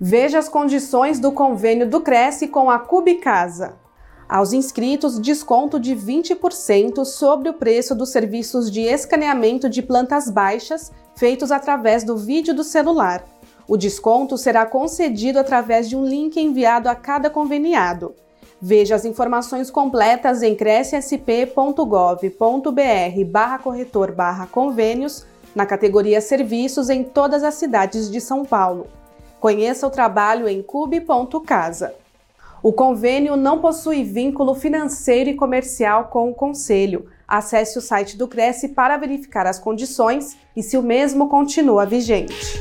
Veja as condições do convênio do Cresce com a Cubicasa. Aos inscritos, desconto de 20% sobre o preço dos serviços de escaneamento de plantas baixas feitos através do vídeo do celular. O desconto será concedido através de um link enviado a cada conveniado. Veja as informações completas em crescsp.gov.br barra corretor barra convênios na categoria Serviços em todas as cidades de São Paulo. Conheça o trabalho em cube.casa. O convênio não possui vínculo financeiro e comercial com o Conselho. Acesse o site do Cresce para verificar as condições e se o mesmo continua vigente.